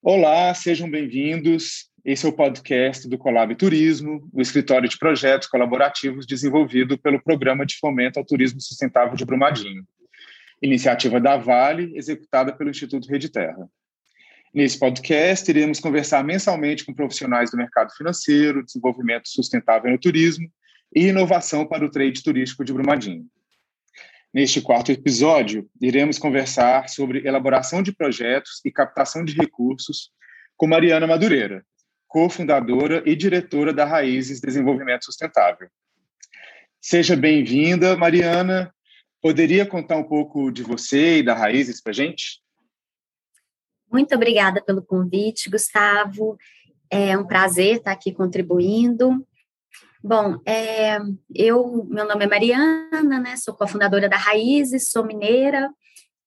Olá, sejam bem-vindos. Esse é o podcast do Colab Turismo, o escritório de projetos colaborativos desenvolvido pelo Programa de Fomento ao Turismo Sustentável de Brumadinho, iniciativa da Vale, executada pelo Instituto Rede Terra. Nesse podcast, iremos conversar mensalmente com profissionais do mercado financeiro, desenvolvimento sustentável no turismo e inovação para o trade turístico de Brumadinho. Neste quarto episódio, iremos conversar sobre elaboração de projetos e captação de recursos com Mariana Madureira, cofundadora e diretora da Raízes Desenvolvimento Sustentável. Seja bem-vinda, Mariana. Poderia contar um pouco de você e da Raízes para a gente? Muito obrigada pelo convite, Gustavo. É um prazer estar aqui contribuindo. Bom, é, eu, meu nome é Mariana, né? Sou cofundadora da Raízes, sou mineira.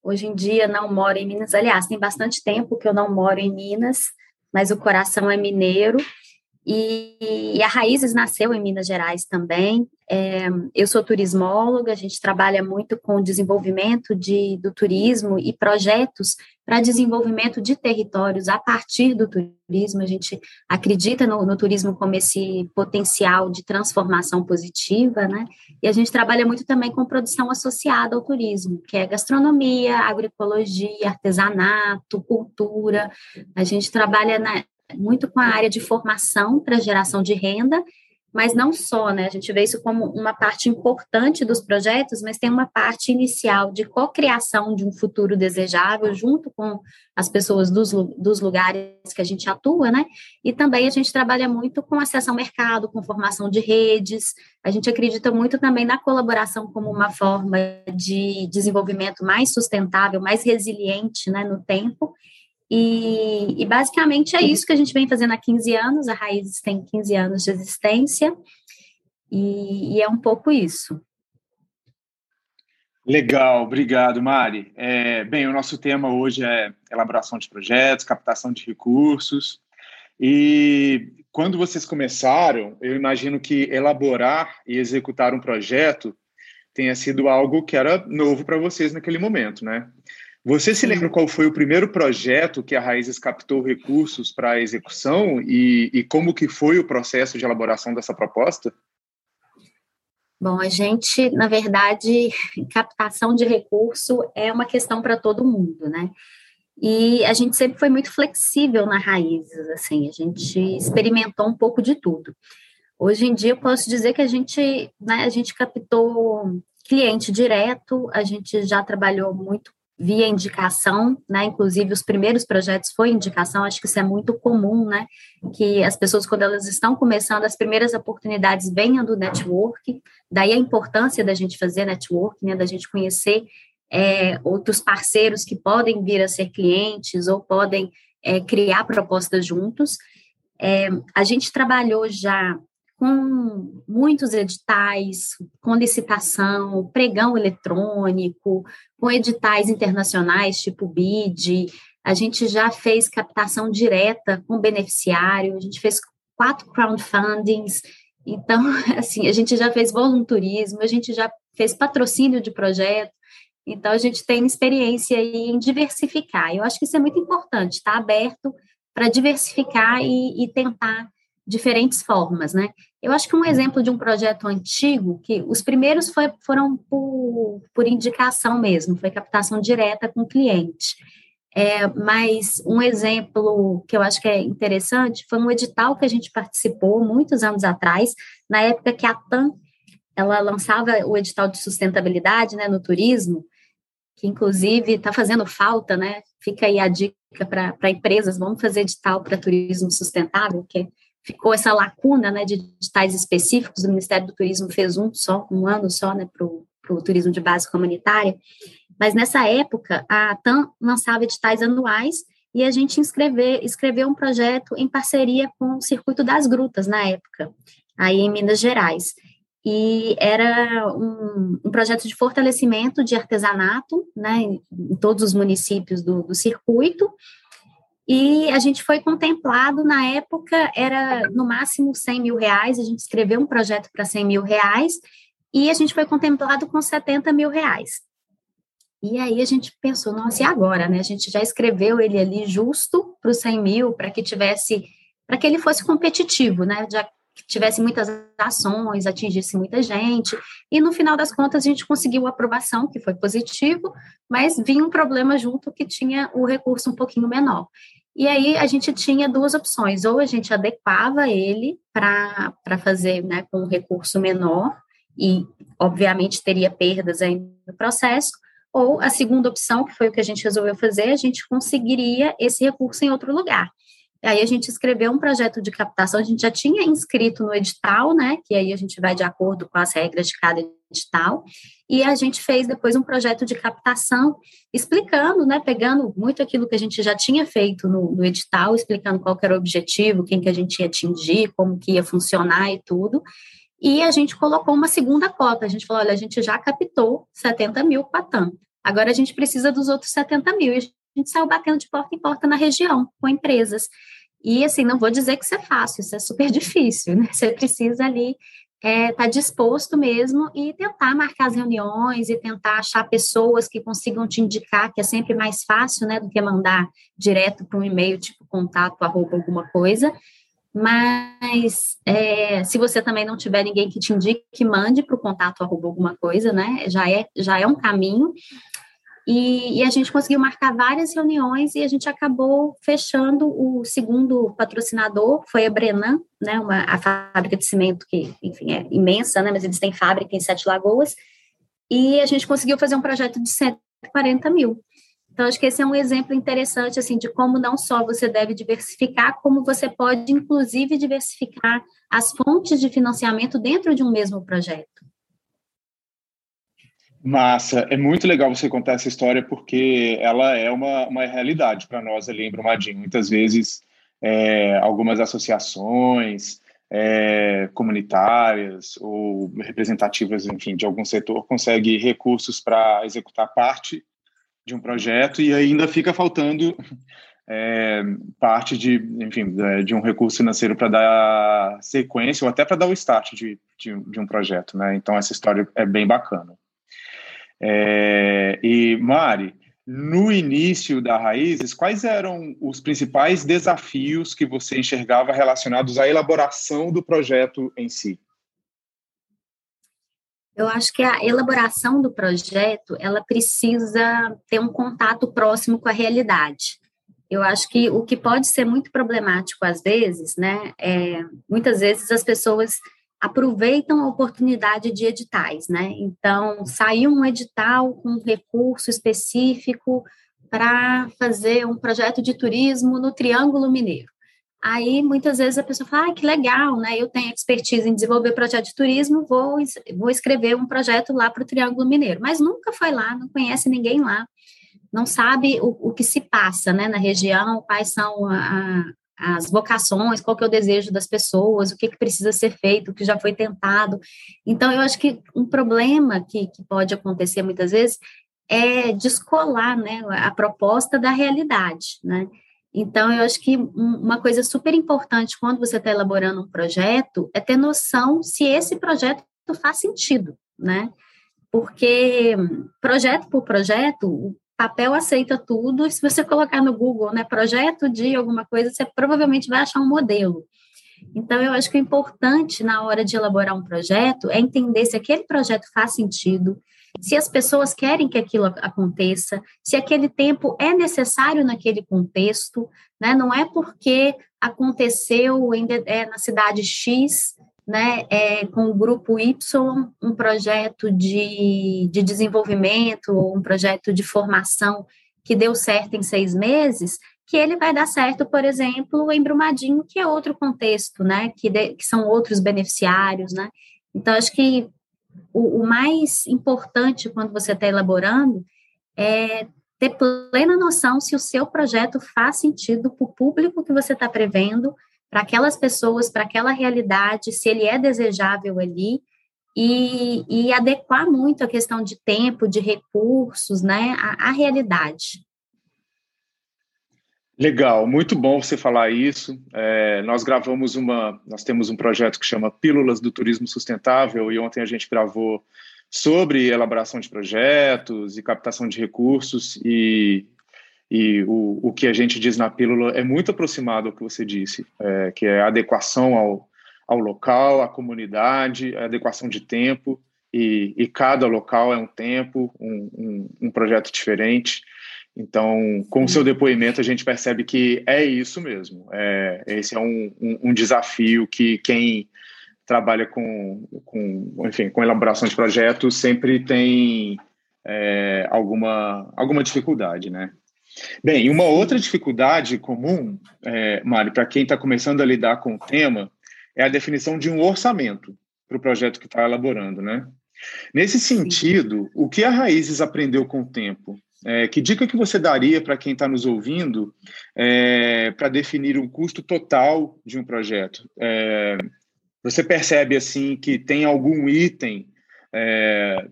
Hoje em dia não moro em Minas. Aliás, tem bastante tempo que eu não moro em Minas, mas o coração é mineiro. E, e a Raízes nasceu em Minas Gerais também. É, eu sou turismóloga, a gente trabalha muito com desenvolvimento de, do turismo e projetos para desenvolvimento de territórios a partir do turismo. A gente acredita no, no, turismo como esse potencial de transformação positiva, né? E a gente trabalha muito também com produção associada ao turismo, que é gastronomia, agroecologia, artesanato, cultura. A gente trabalha na, muito com a área de formação para geração de renda, mas não só, né? A gente vê isso como uma parte importante dos projetos, mas tem uma parte inicial de cocriação de um futuro desejável junto com as pessoas dos, dos lugares que a gente atua, né? E também a gente trabalha muito com acesso ao mercado, com formação de redes. A gente acredita muito também na colaboração como uma forma de desenvolvimento mais sustentável, mais resiliente, né, no tempo e, e, basicamente é isso que a gente vem fazendo há 15 anos, a Raízes tem 15 anos de existência, e, e é um pouco isso. Legal, obrigado, Mari. É, bem, o nosso tema hoje é elaboração de projetos, captação de recursos. E quando vocês começaram, eu imagino que elaborar e executar um projeto tenha sido algo que era novo para vocês naquele momento, né? Você se lembra qual foi o primeiro projeto que a Raízes captou recursos para a execução e, e como que foi o processo de elaboração dessa proposta? Bom, a gente, na verdade, captação de recurso é uma questão para todo mundo, né? E a gente sempre foi muito flexível na Raízes, assim, a gente experimentou um pouco de tudo. Hoje em dia, eu posso dizer que a gente, né, a gente captou cliente direto, a gente já trabalhou muito via indicação, né? Inclusive os primeiros projetos foi indicação, acho que isso é muito comum, né? Que as pessoas quando elas estão começando, as primeiras oportunidades venham do network, daí a importância da gente fazer network, né? Da gente conhecer é, outros parceiros que podem vir a ser clientes ou podem é, criar propostas juntos. É, a gente trabalhou já com muitos editais, com licitação, pregão eletrônico, com editais internacionais tipo BID, a gente já fez captação direta com beneficiário, a gente fez quatro crowdfundings, então, assim, a gente já fez voluntarismo, a gente já fez patrocínio de projeto, então a gente tem experiência em diversificar. Eu acho que isso é muito importante, estar tá aberto para diversificar e, e tentar diferentes formas, né? Eu acho que um exemplo de um projeto antigo, que os primeiros foi, foram por, por indicação mesmo, foi captação direta com o cliente. É, mas um exemplo que eu acho que é interessante foi um edital que a gente participou muitos anos atrás, na época que a TAM ela lançava o edital de sustentabilidade né, no turismo, que inclusive está fazendo falta, né? Fica aí a dica para empresas, vamos fazer edital para turismo sustentável, que é ficou essa lacuna né, de editais específicos, o Ministério do Turismo fez um só, um ano só, né, para o turismo de base comunitária, mas nessa época a TAM lançava editais anuais e a gente inscrever, escreveu um projeto em parceria com o Circuito das Grutas, na época, aí em Minas Gerais. E era um, um projeto de fortalecimento de artesanato, né, em, todos os municípios do, do circuito, e a gente foi contemplado, na época, era no máximo 100 mil reais, a gente escreveu um projeto para 100 mil reais, e a gente foi contemplado com 70 mil reais. E aí a gente pensou, nossa, e agora, né? A gente já escreveu ele ali justo para os 100 mil, para que tivesse, para que ele fosse competitivo, né? Já que tivesse muitas ações, atingisse muita gente, e no final das contas a gente conseguiu a aprovação, que foi positivo, mas vinha um problema junto que tinha o recurso um pouquinho menor. E aí a gente tinha duas opções, ou a gente adequava ele para fazer né, com um recurso menor, e obviamente teria perdas aí no processo, ou a segunda opção, que foi o que a gente resolveu fazer, a gente conseguiria esse recurso em outro lugar. Aí a gente escreveu um projeto de captação, a gente já tinha inscrito no edital, né? Que aí a gente vai de acordo com as regras de cada edital. E a gente fez depois um projeto de captação, explicando, né? Pegando muito aquilo que a gente já tinha feito no, no edital, explicando qual era o objetivo, quem que a gente ia atingir, como que ia funcionar e tudo. E a gente colocou uma segunda cota. A gente falou: olha, a gente já captou 70 mil com a TAM. Agora a gente precisa dos outros 70 mil. E a gente saiu batendo de porta em porta na região, com empresas. E assim, não vou dizer que isso é fácil, isso é super difícil, né? Você precisa ali estar é, tá disposto mesmo e tentar marcar as reuniões e tentar achar pessoas que consigam te indicar, que é sempre mais fácil, né, do que mandar direto para um e-mail, tipo contato, arroba alguma coisa. Mas é, se você também não tiver ninguém que te indique, que mande para o contato arroba alguma coisa, né? Já é, já é um caminho. E, e, a gente conseguiu marcar várias reuniões e a gente acabou fechando o segundo patrocinador, foi a Brenan, né, uma, a fábrica de cimento que, enfim, é imensa, né, mas eles têm fábrica em Sete Lagoas, e a gente conseguiu fazer um projeto de 140 mil. Então, acho que esse é um exemplo interessante, assim, de como não só você deve diversificar, como você pode, inclusive, diversificar as fontes de financiamento dentro de um mesmo projeto. Massa, é muito legal você contar essa história porque ela é uma, uma realidade para nós ali em Brumadinho. Muitas vezes, é, algumas associações é, comunitárias ou representativas, enfim, de algum setor conseguem recursos para executar parte de um projeto e ainda fica faltando é, parte de, enfim, de um recurso financeiro para dar sequência ou até para dar o start de, de, de um projeto, né? Então, essa história é bem bacana. É, e, Mari, no início da Raízes, quais eram os principais desafios que você enxergava relacionados à elaboração do projeto em si? Eu acho que a elaboração do projeto, ela precisa ter um contato próximo com a realidade. Eu acho que o que pode ser muito problemático às vezes, né, é, muitas vezes as pessoas aproveitam a oportunidade de editais, né? Então, saiu um edital com um recurso específico para fazer um projeto de turismo no Triângulo Mineiro. Aí, muitas vezes, a pessoa fala, ah, que legal, né? Eu tenho expertise em desenvolver projeto de turismo, vou, vou escrever um projeto lá para o Triângulo Mineiro. Mas nunca foi lá, não conhece ninguém lá, não sabe o, o que se passa né, na região, quais são a, as vocações, qual que é o desejo das pessoas, o que, que precisa ser feito, o que já foi tentado. Então, eu acho que um problema que, que pode acontecer muitas vezes é descolar né, a proposta da realidade, né? Então, eu acho que uma coisa super importante quando você está elaborando um projeto é ter noção se esse projeto faz sentido, né? Porque projeto por projeto, papel aceita tudo, e se você colocar no Google, né, projeto de alguma coisa, você provavelmente vai achar um modelo. Então, eu acho que o importante na hora de elaborar um projeto é entender se aquele projeto faz sentido, se as pessoas querem que aquilo aconteça, se aquele tempo é necessário naquele contexto, né? Não é porque aconteceu em, é, na cidade X né, é, com o grupo Y, um projeto de, de desenvolvimento, um projeto de formação que deu certo em seis meses, que ele vai dar certo, por exemplo, em Brumadinho, que é outro contexto, né, que, de, que são outros beneficiários, né. Então, acho que o, o mais importante quando você está elaborando é ter plena noção se o seu projeto faz sentido para o público que você está prevendo, para aquelas pessoas, para aquela realidade, se ele é desejável ali, e, e, adequar muito a questão de tempo, de recursos, né, à, à, realidade. Legal, muito bom você falar isso. É, nós gravamos uma, nós temos um projeto que chama Pílulas do Turismo Sustentável e ontem a gente gravou sobre elaboração de projetos e captação de recursos e, e o, o que a gente diz na pílula é muito aproximado ao que você disse, é, que é adequação ao, ao local, à comunidade, adequação de tempo, e, e cada local é um tempo, um, um, um projeto diferente. Então, com o seu depoimento, a gente percebe que é isso mesmo. É, esse é um, um, um desafio que quem trabalha com, com, enfim, com elaboração de projetos sempre tem é, alguma, alguma dificuldade, né? Bem, uma outra dificuldade comum, é, Mari, para quem está começando a lidar com o tema, é a definição de um orçamento para o projeto que está elaborando, né? Nesse sentido, o que a Raízes aprendeu com o tempo? É, que dica que você daria para quem está nos ouvindo é, para definir o um custo total de um projeto? É, você percebe assim que tem algum item é,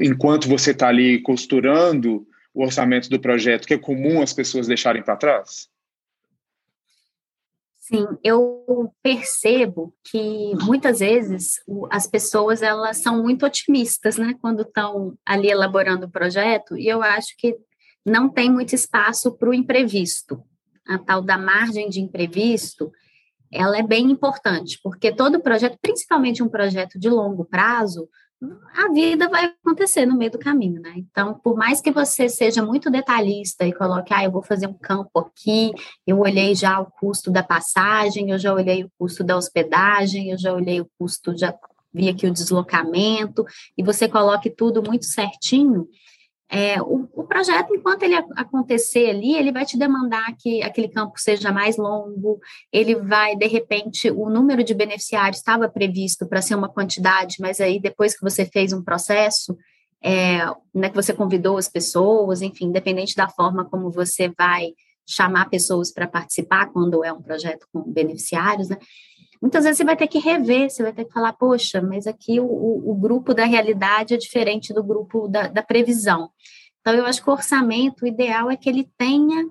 enquanto você está ali costurando o orçamento do projeto que é comum as pessoas deixarem para trás? Sim, eu percebo que muitas vezes as pessoas elas são muito otimistas, né, quando estão ali elaborando o projeto, e eu acho que não tem muito espaço para o imprevisto. A tal da margem de imprevisto, ela é bem importante, porque todo projeto, principalmente um projeto de longo prazo, a vida vai acontecer no meio do caminho, né? Então, por mais que você seja muito detalhista e coloque, ah, eu vou fazer um campo aqui, eu olhei já o custo da passagem, eu já olhei o custo da hospedagem, eu já olhei o custo, já vi aqui o deslocamento, e você coloque tudo muito certinho, é, o, o, projeto, enquanto ele acontecer ali, ele vai te demandar que aquele campo seja mais longo, ele vai, de repente, o número de beneficiários estava previsto para ser uma quantidade, mas aí depois que você fez um processo, é, né, que você convidou as pessoas, enfim, independente da forma como você vai chamar pessoas para participar quando é um projeto com beneficiários, né? Muitas vezes você vai ter que rever, você vai ter que falar, poxa, mas aqui o, o grupo da realidade é diferente do grupo da, da, previsão. Então, eu acho que o orçamento o ideal é que ele tenha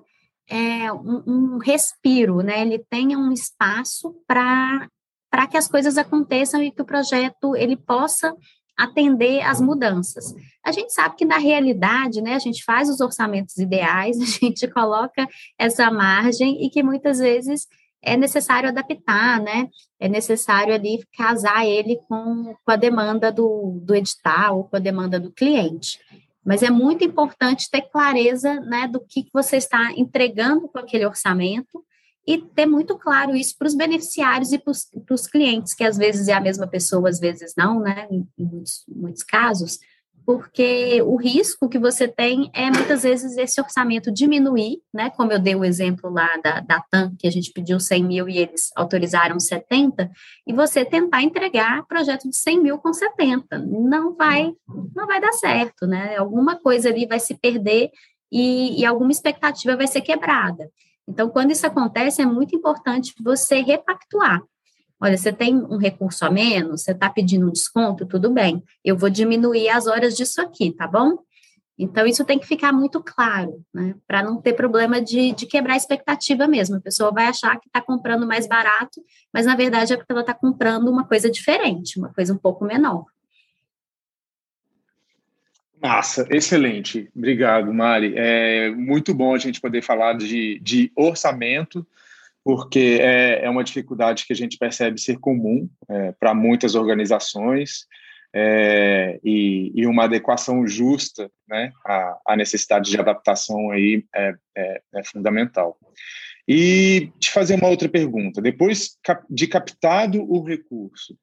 é, um, um, respiro, né? Ele tenha um espaço para para que as coisas aconteçam e que o projeto ele possa atender às mudanças. A gente sabe que na realidade, né, a gente faz os orçamentos ideais, a gente coloca essa margem e que muitas vezes é necessário adaptar, né? É necessário ali casar ele com, com a demanda do, do edital, com a demanda do cliente. Mas é muito importante ter clareza né, do que você está entregando com aquele orçamento e ter muito claro isso para os beneficiários e para os clientes, que às vezes é a mesma pessoa, às vezes não, né? Em, em muitos, muitos casos porque o risco que você tem é muitas vezes esse orçamento diminuir, né? Como eu dei o exemplo lá da, da TAM, que a gente pediu 100 mil e eles autorizaram 70, e você tentar entregar projeto de 100 mil com 70. Não vai, não vai dar certo, né? Alguma coisa ali vai se perder e, e alguma expectativa vai ser quebrada. Então, quando isso acontece, é muito importante você repactuar. Olha, você tem um recurso a menos, você está pedindo um desconto, tudo bem. Eu vou diminuir as horas disso aqui, tá bom? Então, isso tem que ficar muito claro, né? Para não ter problema de, de quebrar a expectativa mesmo. A pessoa vai achar que está comprando mais barato, mas na verdade é porque ela está comprando uma coisa diferente, uma coisa um pouco menor. Massa, excelente. Obrigado, Mari. É muito bom a gente poder falar de, de orçamento porque é, é uma dificuldade que a gente percebe ser comum é, para muitas organizações é, e, e, uma adequação justa né, à, à, necessidade de adaptação aí é, é, é, fundamental. E te fazer uma outra pergunta: depois de captado o recurso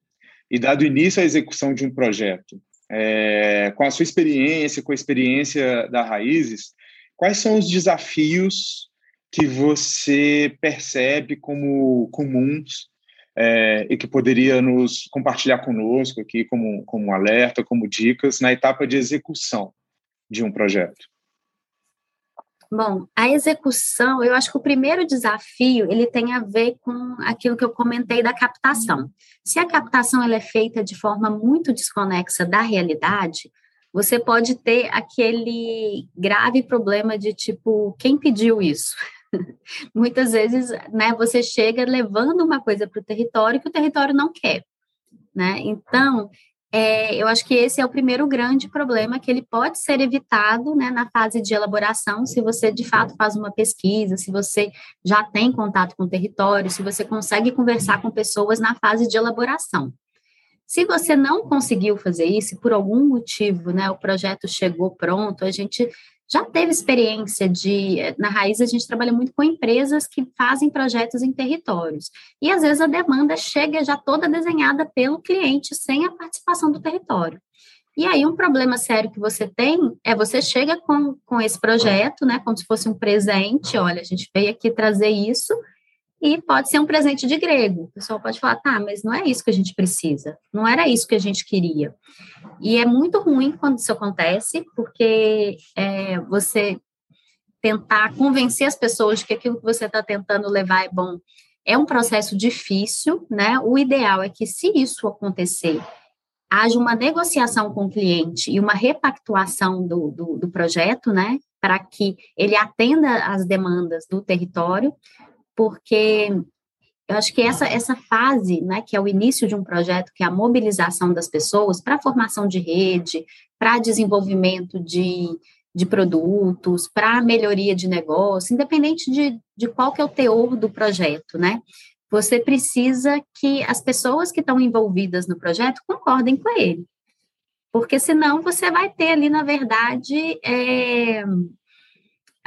e dado início à execução de um projeto, é, com a sua experiência, com a experiência da Raízes, quais são os desafios que você percebe como comuns é, e que poderia nos compartilhar conosco aqui como, como alerta, como dicas na etapa de execução de um projeto? Bom, a execução, eu acho que o primeiro desafio, ele tem a ver com aquilo que eu comentei da captação. Se a captação ela é feita de forma muito desconexa da realidade, você pode ter aquele grave problema de tipo, quem pediu isso? Muitas vezes, né, você chega levando uma coisa para o território que o território não quer, né? Então, é, eu acho que esse é o primeiro grande problema que ele pode ser evitado né, na fase de elaboração, se você de fato faz uma pesquisa, se você já tem contato com o território, se você consegue conversar com pessoas na fase de elaboração. Se você não conseguiu fazer isso, por algum motivo, né, o projeto chegou pronto, a gente já teve experiência de. Na raiz, a gente trabalha muito com empresas que fazem projetos em territórios. E às vezes a demanda chega já toda desenhada pelo cliente, sem a participação do território. E aí, um problema sério que você tem é você chega com, com esse projeto, né, como se fosse um presente, olha, a gente veio aqui trazer isso, e pode ser um presente de grego. O pessoal pode falar, tá, mas não é isso que a gente precisa, não era isso que a gente queria. E é muito ruim quando isso acontece, porque é, você tentar convencer as pessoas de que aquilo que você está tentando levar é bom é um processo difícil, né? O ideal é que, se isso acontecer, haja uma negociação com o cliente e uma repactuação do, do, do projeto, né? Para que ele atenda às demandas do território, porque eu acho que essa, essa fase, né, que é o início de um projeto, que é a mobilização das pessoas para a formação de rede, para desenvolvimento de, de produtos, para melhoria de negócio, independente de, de qual que é o teor do projeto, né? Você precisa que as pessoas que estão envolvidas no projeto concordem com ele. Porque senão você vai ter ali, na verdade, é,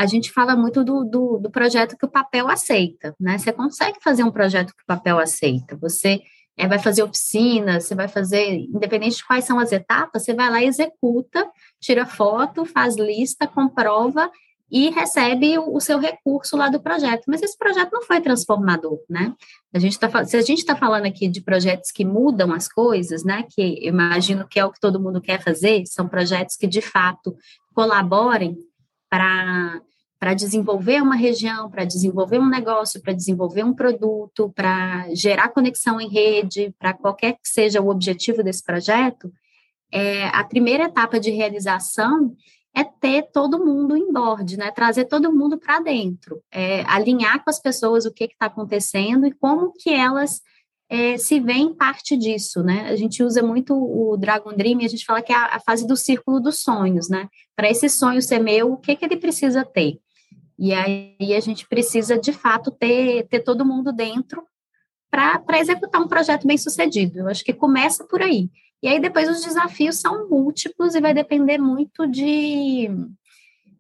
a gente fala muito do, do, do, projeto que o papel aceita, né? Você consegue fazer um projeto que o papel aceita. Você é, vai fazer oficina, você vai fazer, independente de quais são as etapas, você vai lá, executa, tira foto, faz lista, comprova e recebe o, o seu recurso lá do projeto. Mas esse projeto não foi transformador, né? A gente tá, se a gente está falando aqui de projetos que mudam as coisas, né? Que imagino que é o que todo mundo quer fazer, são projetos que de fato colaborem para para desenvolver uma região, para desenvolver um negócio, para desenvolver um produto, para gerar conexão em rede, para qualquer que seja o objetivo desse projeto, é, a primeira etapa de realização é ter todo mundo em board, né? Trazer todo mundo para dentro, é, alinhar com as pessoas o que está acontecendo e como que elas é, se veem parte disso, né? A gente usa muito o Dragon Dream e a gente fala que é a, a fase do círculo dos sonhos, né? Para esse sonho ser meu, o que, que ele precisa ter? E aí a gente precisa, de fato, ter, ter todo mundo dentro para executar um projeto bem sucedido. Eu acho que começa por aí. E aí depois os desafios são múltiplos e vai depender muito de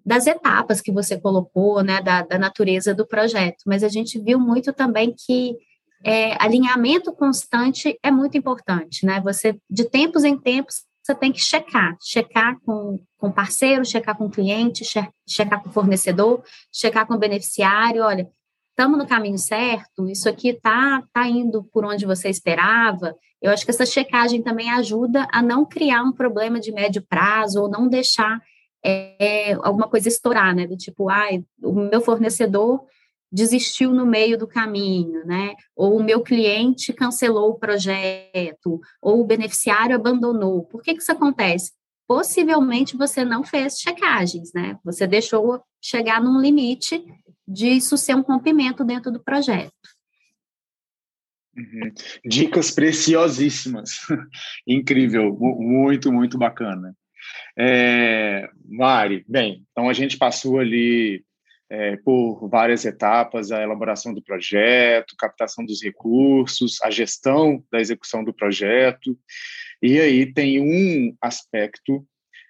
das etapas que você colocou, né, da, da natureza do projeto. Mas a gente viu muito também que é, alinhamento constante é muito importante, né? Você, de tempos em tempos, você tem que checar, checar com, com parceiro, checar com cliente, checar com fornecedor, checar com beneficiário, olha, estamos no caminho certo, isso aqui está tá indo por onde você esperava. Eu acho que essa checagem também ajuda a não criar um problema de médio prazo ou não deixar é, alguma coisa estourar, né? Do tipo, ai, o meu fornecedor desistiu no meio do caminho, né? Ou o meu cliente cancelou o projeto, ou o beneficiário abandonou. Por que, que isso acontece? Possivelmente você não fez checagens, né? Você deixou chegar num limite de isso ser um rompimento dentro do projeto. Uhum. Dicas preciosíssimas. Incrível, muito, muito bacana. É, Mari, bem, então a gente passou ali é, por várias etapas, a elaboração do projeto, captação dos recursos, a gestão da execução do projeto. E aí tem um aspecto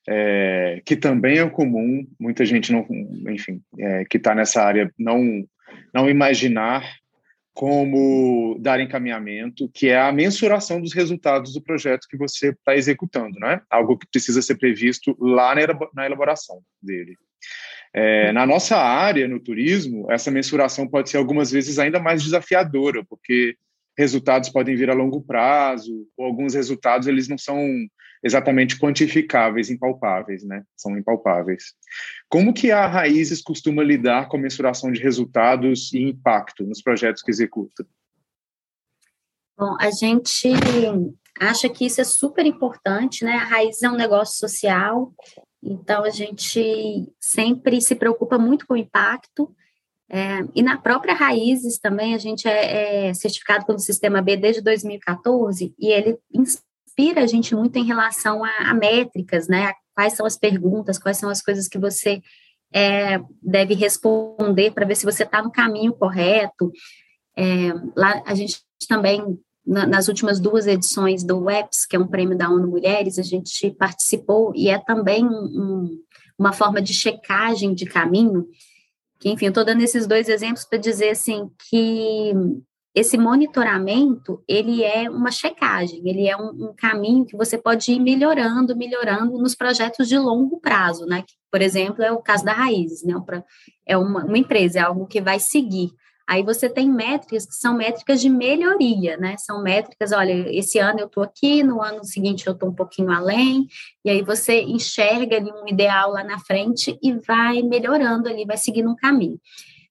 é, que também é comum, muita gente não, enfim, é, que está nessa área não não imaginar como dar encaminhamento, que é a mensuração dos resultados do projeto que você está executando, né? Algo que precisa ser previsto lá na elaboração dele. É, na nossa área, no turismo, essa mensuração pode ser algumas vezes ainda mais desafiadora, porque resultados podem vir a longo prazo, ou alguns resultados eles não são exatamente quantificáveis, impalpáveis, né? São impalpáveis. Como que a Raízes costuma lidar com a mensuração de resultados e impacto nos projetos que executa? Bom, a gente acha que isso é super importante, né? A Raiz é um negócio social, então, a gente sempre se preocupa muito com o impacto. É, e na própria Raízes também, a gente é, é, certificado pelo Sistema B desde 2014 e ele inspira a gente muito em relação a, a métricas, né? Quais são as perguntas, quais são as coisas que você é, deve responder para ver se você está no caminho correto. É, lá a gente também, na, nas últimas duas edições do WEPS, que é um prêmio da ONU Mulheres, a gente participou e é também um, uma forma de checagem de caminho. Que, enfim, eu estou dando esses dois exemplos para dizer assim que esse monitoramento, ele é uma checagem, ele é um, um, caminho que você pode ir melhorando, melhorando nos projetos de longo prazo, né? Que, por exemplo, é o caso da Raízes, né? É uma, uma empresa, é algo que vai seguir. Aí você tem métricas que são métricas de melhoria, né? São métricas, olha, esse ano eu estou aqui, no ano seguinte eu estou um pouquinho além, e aí você enxerga ali um ideal lá na frente e vai melhorando ali, vai seguindo um caminho.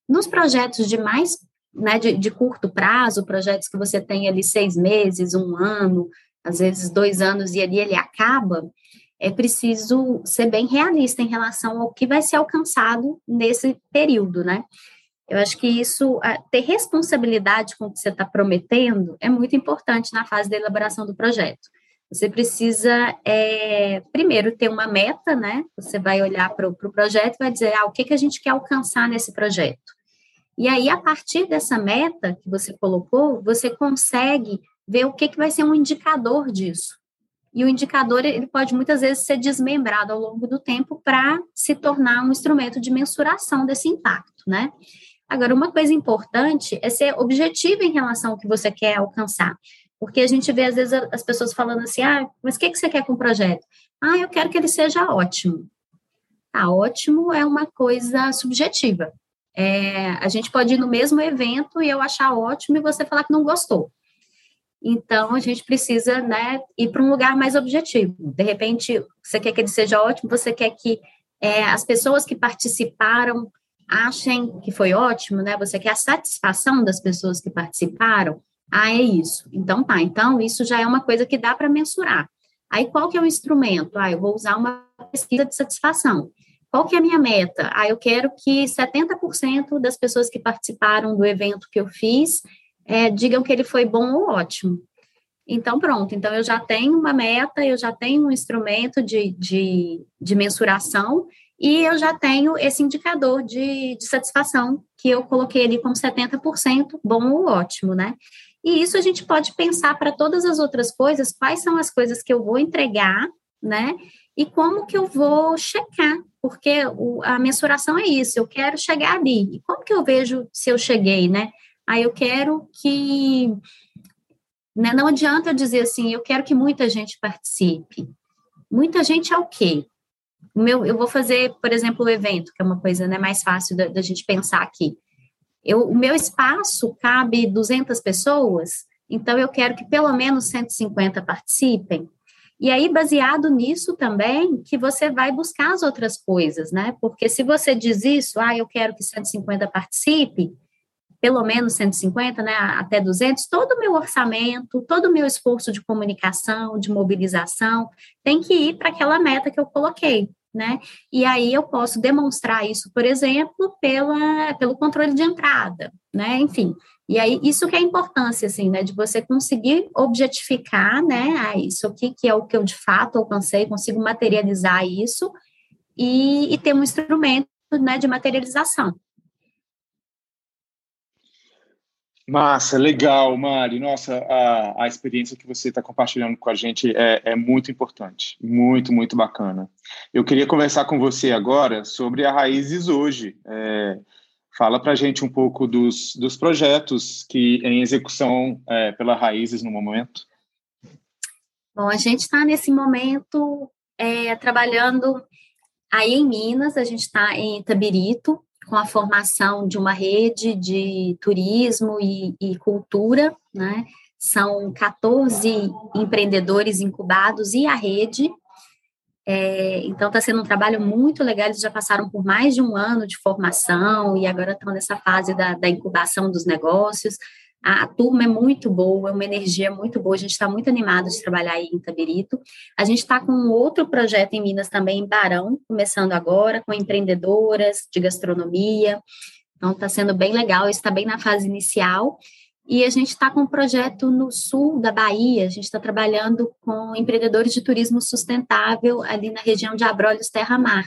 Nos projetos de mais né, de, de, curto prazo, projetos que você tem ali seis meses, um ano, às vezes dois anos, e ali ele acaba, é preciso ser bem realista em relação ao que vai ser alcançado nesse período, né? Eu acho que isso, ter responsabilidade com o que você está prometendo, é muito importante na fase da elaboração do projeto. Você precisa, é, primeiro, ter uma meta, né? Você vai olhar para o pro projeto e vai dizer, ah, o que, que a gente quer alcançar nesse projeto? E aí, a partir dessa meta que você colocou, você consegue ver o que, que vai ser um indicador disso. E o indicador ele pode muitas vezes ser desmembrado ao longo do tempo para se tornar um instrumento de mensuração desse impacto, né? Agora, uma coisa importante é ser objetivo em relação ao que você quer alcançar. Porque a gente vê, às vezes, as pessoas falando assim, ah, mas o que, que você quer com o projeto? Ah, eu quero que ele seja ótimo. Ah, ótimo é uma coisa subjetiva. É, a gente pode ir no mesmo evento e eu achar ótimo e você falar que não gostou. Então, a gente precisa né, ir para um lugar mais objetivo. De repente, você quer que ele seja ótimo, você quer que é, as pessoas que participaram achem que foi ótimo, né? Você quer a satisfação das pessoas que participaram. Ah, é isso. Então, tá. Então, isso já é uma coisa que dá para mensurar. Aí, qual que é o instrumento? Ah, eu vou usar uma pesquisa de satisfação. Qual que é a minha meta? Ah, eu quero que 70% das pessoas que participaram do evento que eu fiz é, digam que ele foi bom ou ótimo. Então, pronto. Então, eu já tenho uma meta, eu já tenho um instrumento de, de, de mensuração e eu já tenho esse indicador de, de satisfação que eu coloquei ali como 70% bom ou ótimo, né? E isso a gente pode pensar para todas as outras coisas, quais são as coisas que eu vou entregar, né? E como que eu vou checar porque o, a mensuração é isso, eu quero chegar ali. E como que eu vejo se eu cheguei, né? Aí eu quero que. Né, não adianta eu dizer assim, eu quero que muita gente participe. Muita gente é o quê? Meu, eu vou fazer, por exemplo, o evento, que é uma coisa né, mais fácil da, da gente pensar aqui. Eu, o meu espaço cabe 200 pessoas, então eu quero que pelo menos 150 participem. E aí, baseado nisso também, que você vai buscar as outras coisas, né? Porque se você diz isso, ah, eu quero que 150 participe, pelo menos 150, né, até 200, todo o meu orçamento, todo o meu esforço de comunicação, de mobilização, tem que ir para aquela meta que eu coloquei, né? E aí eu posso demonstrar isso, por exemplo, pela, pelo controle de entrada, né? Enfim, e aí, isso que é a importância, assim, né, de você conseguir objetificar, né, ah, isso aqui que é o que eu de fato alcancei, consigo materializar isso e, e ter um instrumento, né, de materialização. Massa, legal, Mari. Nossa, a, a experiência que você está compartilhando com a gente é, é, muito importante, muito, muito bacana. Eu queria conversar com você agora sobre a Raízes hoje. É, Fala para a gente um pouco dos, dos projetos que em execução é, pela Raízes no momento. Bom, a gente está nesse momento é, trabalhando aí em Minas, a gente está em Itabirito, com a formação de uma rede de turismo e, e cultura, né? São 14 empreendedores incubados e a rede, é, então, está sendo um trabalho muito legal. Eles já passaram por mais de um ano de formação e agora estão nessa fase da, da incubação dos negócios. A, turma é muito boa, é uma energia muito boa. A gente está muito animado de trabalhar aí em Tabirito. A gente está com outro projeto em Minas também, em Barão, começando agora, com empreendedoras de gastronomia. Então, está sendo bem legal. Está bem na fase inicial. E a gente está com um projeto no sul da Bahia, a gente está trabalhando com empreendedores de turismo sustentável ali na região de Abrolhos Terra-Mar.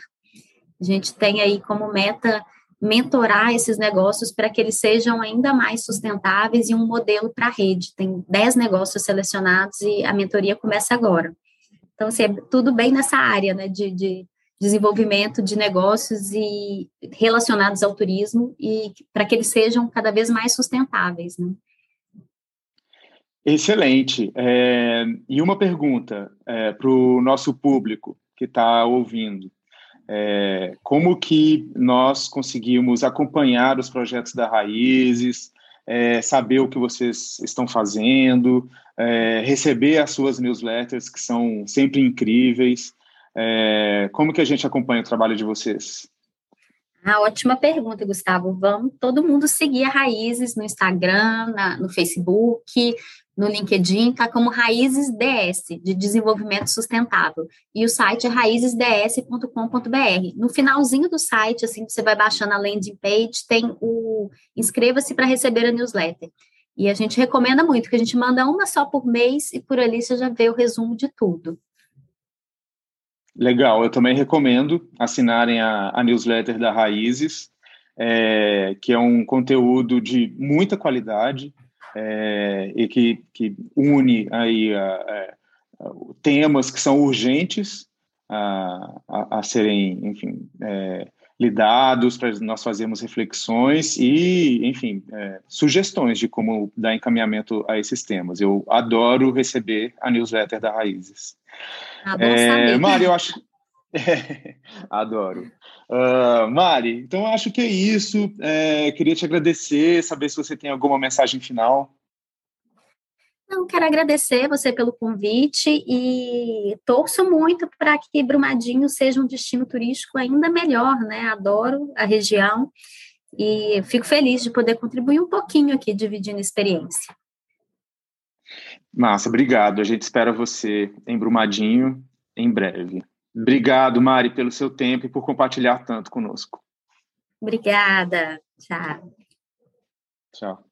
A gente tem aí como meta mentorar esses negócios para que eles sejam ainda mais sustentáveis e um modelo para a rede. Tem 10 negócios selecionados e a mentoria começa agora. Então, assim, é tudo bem nessa área né, de, de desenvolvimento de negócios e relacionados ao turismo e para que eles sejam cada vez mais sustentáveis. Né? Excelente. É, e uma pergunta é, para o nosso público que está ouvindo. É, como que nós conseguimos acompanhar os projetos da Raízes, é, saber o que vocês estão fazendo, é, receber as suas newsletters, que são sempre incríveis. É, como que a gente acompanha o trabalho de vocês? Ah, ótima pergunta, Gustavo. Vamos todo mundo seguir a Raízes no Instagram, na, no Facebook, no LinkedIn, tá como Raízes DS, de Desenvolvimento Sustentável. E o site é raízesds.com.br. No finalzinho do site, assim, você vai baixando a landing page, tem o inscreva-se para receber a newsletter. E a gente recomenda muito, que a gente manda uma só por mês e por ali você já vê o resumo de tudo. Legal, eu também recomendo assinarem a, a newsletter da Raízes, é, que é um conteúdo de muita qualidade é, e que, que une aí a, a, temas que são urgentes a, a serem, enfim, é, lidados, para nós fazermos reflexões e, enfim, é, sugestões de como dar encaminhamento a esses temas. Eu adoro receber a newsletter da Raízes. Ah, é, Mari, eu acho. Adoro. Uh, Mari, então acho que é isso. É, queria te agradecer, saber se você tem alguma mensagem final. Não, quero agradecer você pelo convite e torço muito para que Brumadinho seja um destino turístico ainda melhor, né? Adoro a região e fico feliz de poder contribuir um pouquinho aqui, dividindo experiência. Massa, obrigado. A gente espera você em Brumadinho em breve. Obrigado, Mari, pelo seu tempo e por compartilhar tanto conosco. Obrigada. Tchau. Tchau.